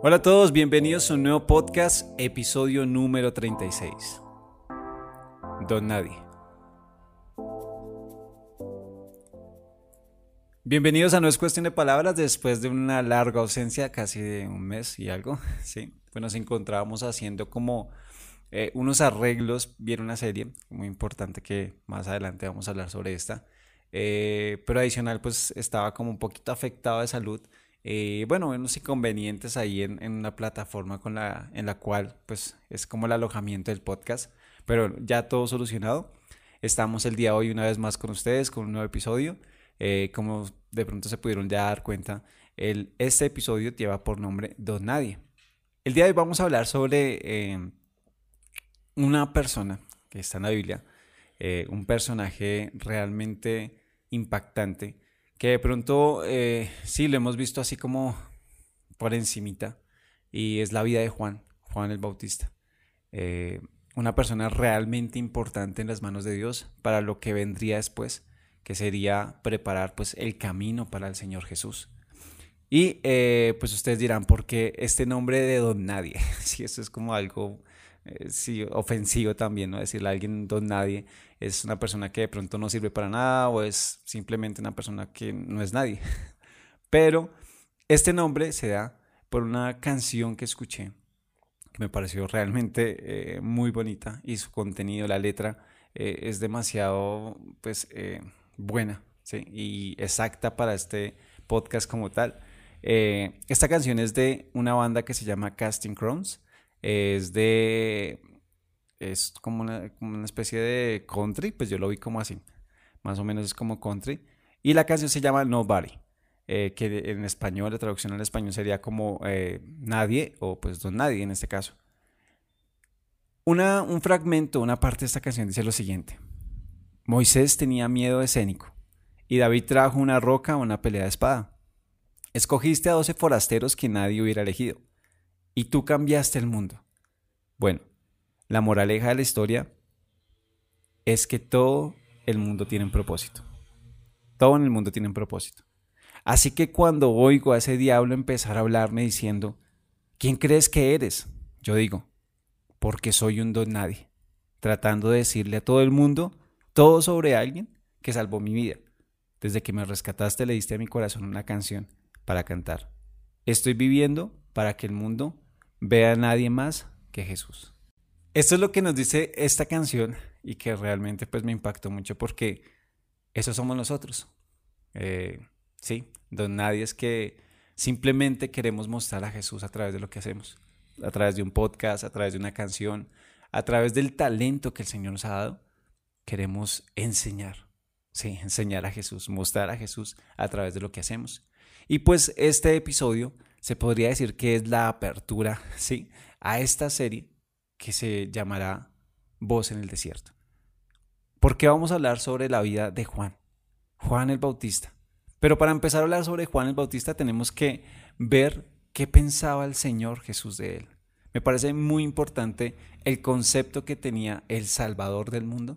Hola a todos, bienvenidos a un nuevo podcast, episodio número 36. Don Nadie. Bienvenidos a No es cuestión de palabras después de una larga ausencia, casi de un mes y algo, sí. Pues nos encontrábamos haciendo como eh, unos arreglos, vieron una serie muy importante que más adelante vamos a hablar sobre esta, eh, pero adicional pues estaba como un poquito afectado de salud eh, bueno, unos inconvenientes ahí en, en, una plataforma con la, en la cual pues es como el alojamiento del podcast, pero ya todo solucionado. Estamos el día de hoy una vez más con ustedes con un nuevo episodio. Eh, como de pronto se pudieron ya dar cuenta, el, este episodio lleva por nombre Don Nadie. El día de hoy vamos a hablar sobre eh, una persona que está en la Biblia, un personaje realmente impactante que de pronto eh, sí lo hemos visto así como por encimita y es la vida de Juan, Juan el Bautista. Eh, una persona realmente importante en las manos de Dios para lo que vendría después, que sería preparar pues el camino para el Señor Jesús. Y eh, pues ustedes dirán, ¿por qué este nombre de Don Nadie? Si eso es como algo sí, ofensivo también, ¿no? Decirle a alguien Don Nadie es una persona que de pronto no sirve para nada o es simplemente una persona que no es nadie. Pero este nombre se da por una canción que escuché que me pareció realmente eh, muy bonita y su contenido, la letra, eh, es demasiado pues eh, buena y exacta para este podcast como tal. esta canción es de una banda que se llama Casting Crowns. Es de es como una, especie de country, pues yo lo vi como así, más o menos es como country. Y la canción se llama Nobody, eh, que en español, la traducción al español sería como eh, nadie o pues don nadie en este caso. Una, un fragmento, una parte de esta canción dice lo siguiente. Moisés tenía miedo escénico y David trajo una roca a una pelea de espada. Escogiste a doce forasteros que nadie hubiera elegido y tú cambiaste el mundo. Bueno, la moraleja de la historia es que todo el mundo tiene un propósito. Todo en el mundo tiene un propósito. Así que cuando oigo a ese diablo empezar a hablarme diciendo, ¿quién crees que eres? Yo digo, porque soy un don nadie, tratando de decirle a todo el mundo todo sobre alguien que salvó mi vida. Desde que me rescataste le diste a mi corazón una canción para cantar. Estoy viviendo para que el mundo vea a nadie más que Jesús. Esto es lo que nos dice esta canción y que realmente pues me impactó mucho porque eso somos nosotros. Eh, sí, don nadie es que simplemente queremos mostrar a Jesús a través de lo que hacemos, a través de un podcast, a través de una canción, a través del talento que el Señor nos ha dado. Queremos enseñar, sí, enseñar a Jesús, mostrar a Jesús a través de lo que hacemos. Y pues este episodio se podría decir que es la apertura, sí, a esta serie que se llamará Voz en el Desierto. ¿Por qué vamos a hablar sobre la vida de Juan? Juan el Bautista. Pero para empezar a hablar sobre Juan el Bautista tenemos que ver qué pensaba el Señor Jesús de él. Me parece muy importante el concepto que tenía el Salvador del mundo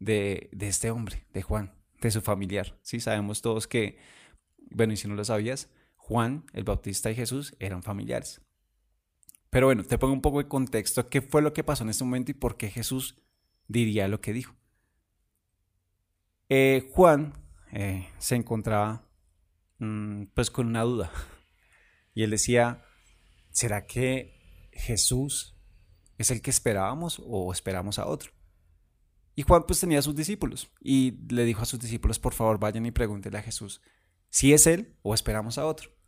de, de este hombre, de Juan, de su familiar. Sí, sabemos todos que, bueno, y si no lo sabías, Juan el Bautista y Jesús eran familiares. Pero bueno, te pongo un poco de contexto, qué fue lo que pasó en este momento y por qué Jesús diría lo que dijo. Eh, Juan eh, se encontraba mm, pues con una duda y él decía, ¿será que Jesús es el que esperábamos o esperamos a otro? Y Juan pues tenía a sus discípulos y le dijo a sus discípulos, por favor vayan y pregúntenle a Jesús si es él o esperamos a otro.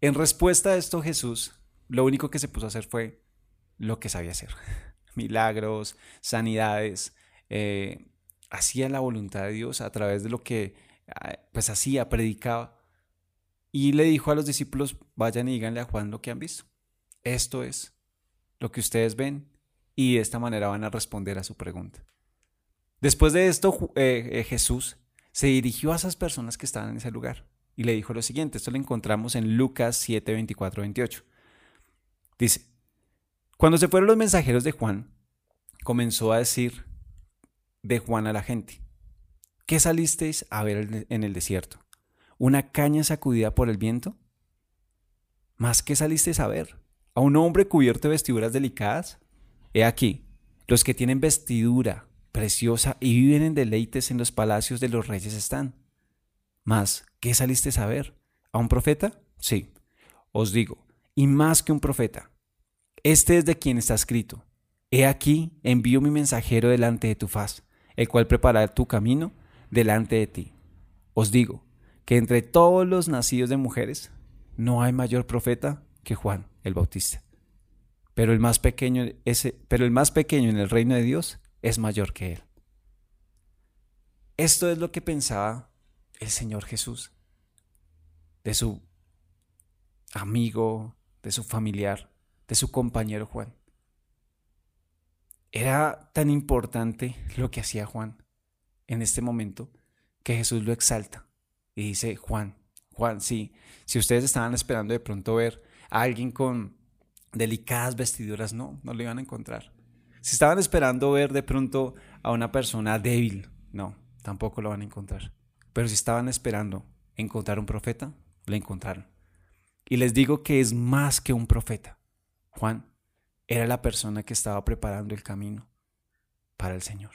En respuesta a esto Jesús lo único que se puso a hacer fue lo que sabía hacer. Milagros, sanidades, eh, hacía la voluntad de Dios a través de lo que ah, pues hacía, predicaba. Y le dijo a los discípulos, vayan y díganle a Juan lo que han visto. Esto es lo que ustedes ven y de esta manera van a responder a su pregunta. Después de esto, eh, eh, Jesús se dirigió a esas personas que estaban en ese lugar y le dijo lo siguiente, esto lo encontramos en Lucas 7, 24, 28. Dice, cuando se fueron los mensajeros de Juan, comenzó a decir de Juan a la gente, ¿qué salisteis a ver en el desierto? ¿Una caña sacudida por el viento? ¿Más que saliste a ver? ¿A un hombre cubierto de vestiduras delicadas? He aquí, los que tienen vestidura preciosa y viven en deleites en los palacios de los reyes están. Mas, ¿qué saliste a ver? ¿A un profeta? Sí, os digo, y más que un profeta. Este es de quien está escrito. He aquí, envío mi mensajero delante de tu faz, el cual preparará tu camino delante de ti. Os digo que entre todos los nacidos de mujeres no hay mayor profeta que Juan el Bautista. Pero el más pequeño, ese, pero el más pequeño en el reino de Dios es mayor que él. Esto es lo que pensaba el Señor Jesús de su amigo, de su familiar, de su compañero Juan. Era tan importante lo que hacía Juan en este momento que Jesús lo exalta y dice, Juan, Juan, sí, si ustedes estaban esperando de pronto ver a alguien con delicadas vestiduras, no, no lo iban a encontrar. Si estaban esperando ver de pronto a una persona débil, no, tampoco lo van a encontrar. Pero si estaban esperando encontrar un profeta, lo encontraron. Y les digo que es más que un profeta. Juan era la persona que estaba preparando el camino para el Señor.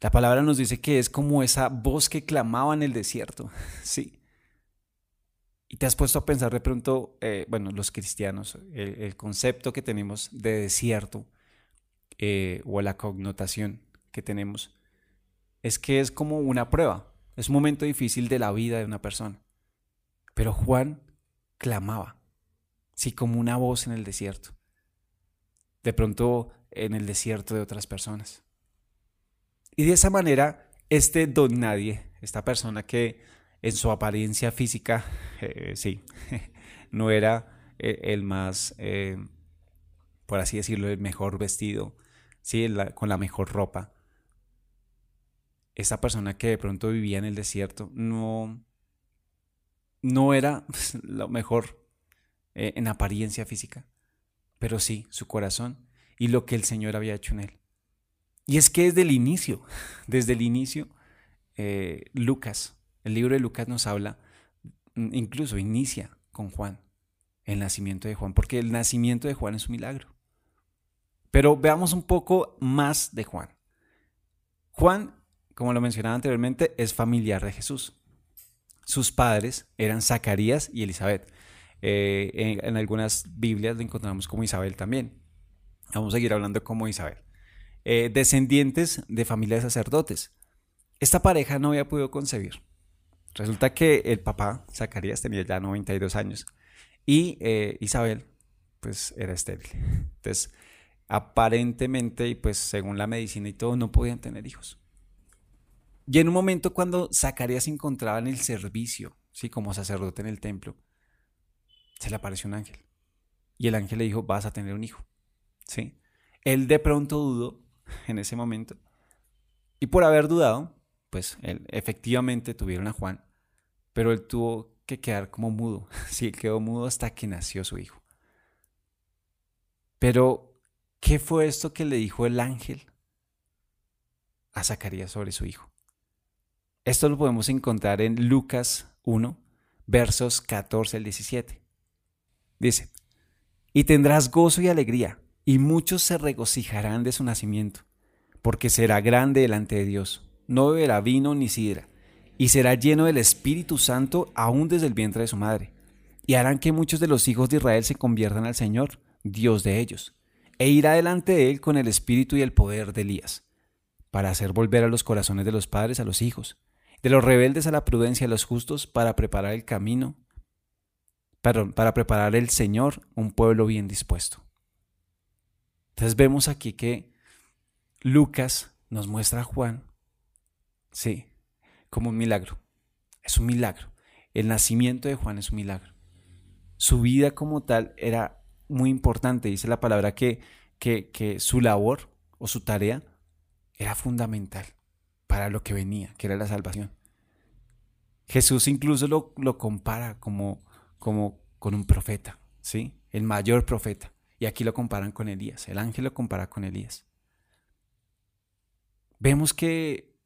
La palabra nos dice que es como esa voz que clamaba en el desierto. Sí. Y te has puesto a pensar de pronto, eh, bueno, los cristianos, el, concepto que tenemos de desierto eh, o la connotación que tenemos es que es como una prueba, es un momento difícil de la vida de una persona. Pero Juan clamaba, sí, como una voz en el desierto. De pronto en el desierto de otras personas. Y de esa manera, este don nadie, esta persona que en su apariencia física, eh, sí, no era eh, el más, eh, por así decirlo, el mejor vestido, sí, con la mejor ropa. Esa persona que de pronto vivía en el desierto no, no era lo mejor en apariencia física, pero sí su corazón y lo que el Señor había hecho en él. Y es que desde el inicio, desde el inicio, Lucas el libro de Lucas nos habla, mm, incluso inicia con Juan, el nacimiento de Juan, porque el nacimiento de Juan es un milagro. Pero veamos un poco más de Juan. Juan, como lo mencionaba anteriormente, es familiar de Jesús. Sus padres eran Zacarías y Elizabeth. Eh, en, algunas Biblias lo encontramos como Isabel también. Vamos a seguir hablando como Isabel. Eh, descendientes de familia de sacerdotes. Esta pareja no había podido concebir. Resulta que el papá, Zacarías, tenía ya 92 años y eh, Isabel, pues era estéril. Entonces, aparentemente, y pues según la medicina y todo, no podían tener hijos. Y en un momento cuando Zacarías se encontraba en el servicio, ¿sí? como sacerdote en el templo, se le apareció un ángel. Y el ángel le dijo, vas a tener un hijo. ¿Sí? Él de pronto dudó en ese momento. Y por haber dudado, pues él, efectivamente tuvieron a Juan, pero él tuvo que quedar como mudo. Sí, él quedó mudo hasta que nació su hijo. Pero, ¿qué fue esto que le dijo el ángel a Zacarías sobre su hijo? Esto lo podemos encontrar en Lucas 1, versos 14 al 17. Dice, y tendrás gozo y alegría, y muchos se regocijarán de su nacimiento, porque será grande delante de Dios no beberá vino ni sidra, y será lleno del Espíritu Santo aún desde el vientre de su madre. Y harán que muchos de los hijos de Israel se conviertan al Señor, Dios de ellos, e irá delante de él con el espíritu y el poder de Elías, para hacer volver a los corazones de los padres a los hijos, de los rebeldes a la prudencia de los justos, para preparar el camino, perdón, para preparar el Señor un pueblo bien dispuesto. Entonces vemos aquí que Lucas nos muestra a Juan Sí, como un milagro. Es un milagro. El nacimiento de Juan es un milagro. Su vida como tal era muy importante. Dice la palabra que, que, su labor o su tarea era fundamental para lo que venía, que era la salvación. Jesús incluso lo, lo compara como, como con un profeta, ¿sí? El mayor profeta. Y aquí lo comparan con Elías. El ángel lo compara con Elías. Vemos que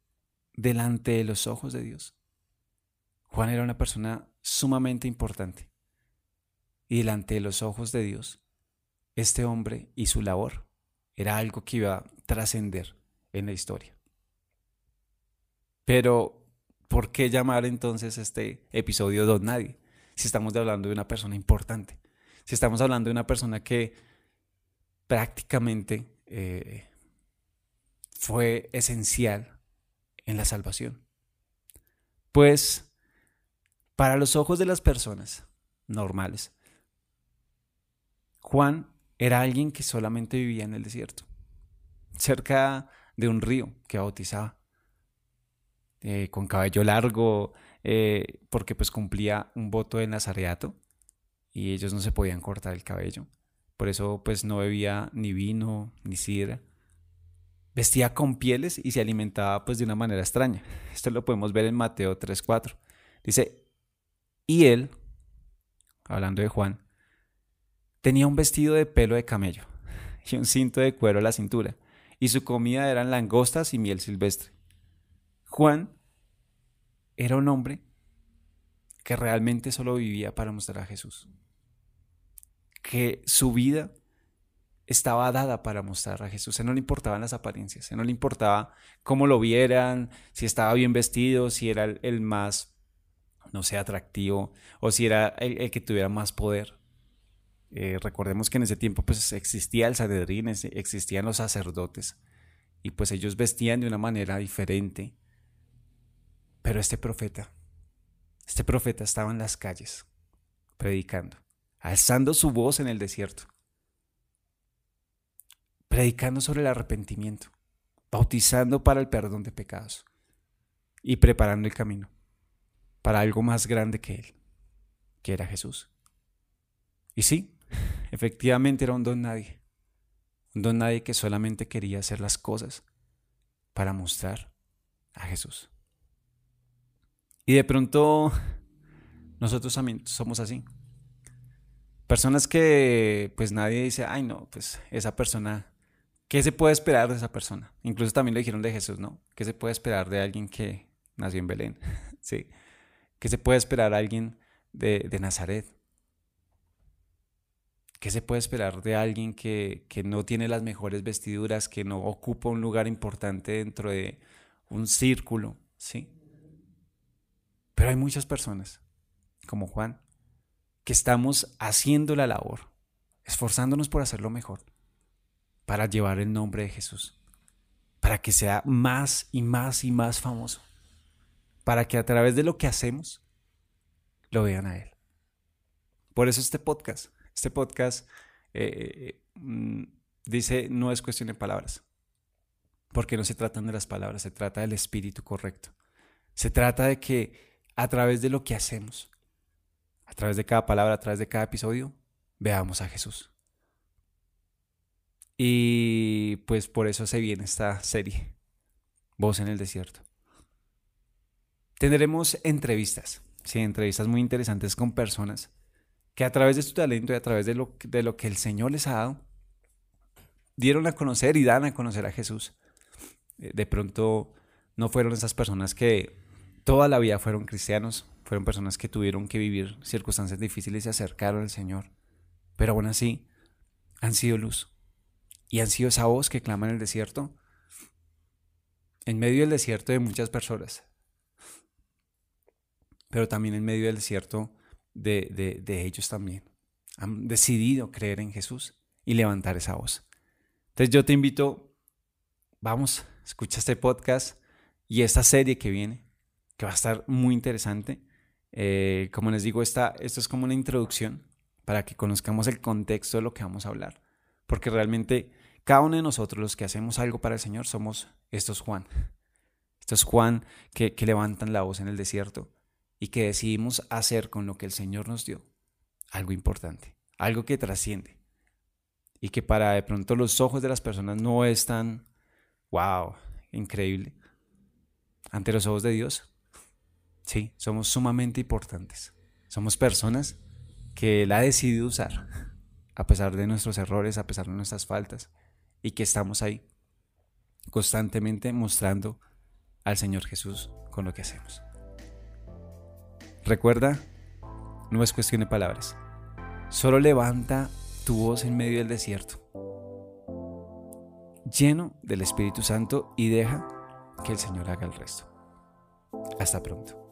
delante de los ojos de Dios. Juan era una persona sumamente importante. y delante de los ojos de Dios, este hombre y su labor era algo que iba a trascender en la historia. Pero, ¿por qué llamar entonces este episodio Don Nadie? Si estamos hablando de una persona importante, si estamos hablando de una persona que prácticamente eh, fue esencial en la salvación. Pues, para los ojos de las personas normales, Juan era alguien que solamente vivía en el desierto, cerca de un río que bautizaba, eh, con cabello largo, eh, porque pues cumplía un voto de nazareato y ellos no se podían cortar el cabello. Por eso pues no bebía ni vino ni sidra. Vestía con pieles y se alimentaba pues de una manera extraña. Esto lo podemos ver en Mateo 3:4. Dice, y él, hablando de Juan, tenía un vestido de pelo de camello y un cinto de cuero a la cintura, y su comida eran langostas y miel silvestre. Juan era un hombre que realmente solo vivía para mostrar a Jesús. Que su vida estaba dada para mostrar a Jesús. A no le importaban las apariencias, a no le importaba cómo lo vieran, si estaba bien vestido, si era el, más, no sé, atractivo o si era el, que tuviera más poder. Eh, recordemos que en ese tiempo pues existía el Sanedrín, existían los sacerdotes y pues ellos vestían de una manera diferente. Pero este profeta, este profeta estaba en las calles predicando, alzando su voz en el desierto predicando sobre el arrepentimiento, bautizando para el perdón de pecados y preparando el camino para algo más grande que Él, que era Jesús. Y sí, efectivamente era un don nadie, un don nadie que solamente quería hacer las cosas para mostrar a Jesús. Y de pronto nosotros también somos así. Personas que pues nadie dice, ay no, pues esa persona ¿Qué se puede esperar de esa persona? Incluso también le dijeron de Jesús, ¿no? ¿Qué se puede esperar de alguien que nació en Belén? sí. ¿Qué se puede esperar de alguien de, Nazaret? ¿Qué se puede esperar de alguien que, que, no tiene las mejores vestiduras, que no ocupa un lugar importante dentro de un círculo? ¿Sí? Pero hay muchas personas, como Juan, que estamos haciendo la labor, esforzándonos por hacerlo mejor para llevar el nombre de Jesús, para que sea más y más y más famoso, para que a través de lo que hacemos lo vean a Él. Por eso este podcast, este podcast eh, mm, dice no es cuestión de palabras, porque no se tratan de las palabras, se trata del espíritu correcto. Se trata de que a través de lo que hacemos, a través de cada palabra, a través de cada episodio, veamos a Jesús. Y pues por eso se viene esta serie, Voz en el Desierto. Tendremos entrevistas, sí, entrevistas muy interesantes con personas que a través de su talento y a través de lo, de lo que el Señor les ha dado, dieron a conocer y dan a conocer a Jesús. Eh, de pronto no fueron esas personas que toda la vida fueron cristianos, fueron personas que tuvieron que vivir circunstancias difíciles y se acercaron al Señor, pero aún así han sido luz y han sido esa voz que clama en el desierto, en medio del desierto de muchas personas, pero también en medio del desierto de, ellos también. Han decidido creer en Jesús y levantar esa voz. Entonces yo te invito, vamos, escucha este podcast y esta serie que viene, que va a estar muy interesante. Eh, como les digo, esta, esto es como una introducción para que conozcamos el contexto de lo que vamos a hablar. Porque realmente cada uno de nosotros, los que hacemos algo para el Señor, somos estos Juan. Estos Juan que, que levantan la voz en el desierto y que decidimos hacer con lo que el Señor nos dio algo importante, algo que trasciende y que para de pronto los ojos de las personas no es tan, wow, increíble. Ante los ojos de Dios, sí, somos sumamente importantes. Somos personas que Él ha decidido usar, a pesar de nuestros errores, a pesar de nuestras faltas y que estamos ahí constantemente mostrando al Señor Jesús con lo que hacemos. Recuerda, no es cuestión de palabras, Solo levanta tu voz en medio del desierto, lleno del Espíritu Santo y deja que el Señor haga el resto. Hasta pronto.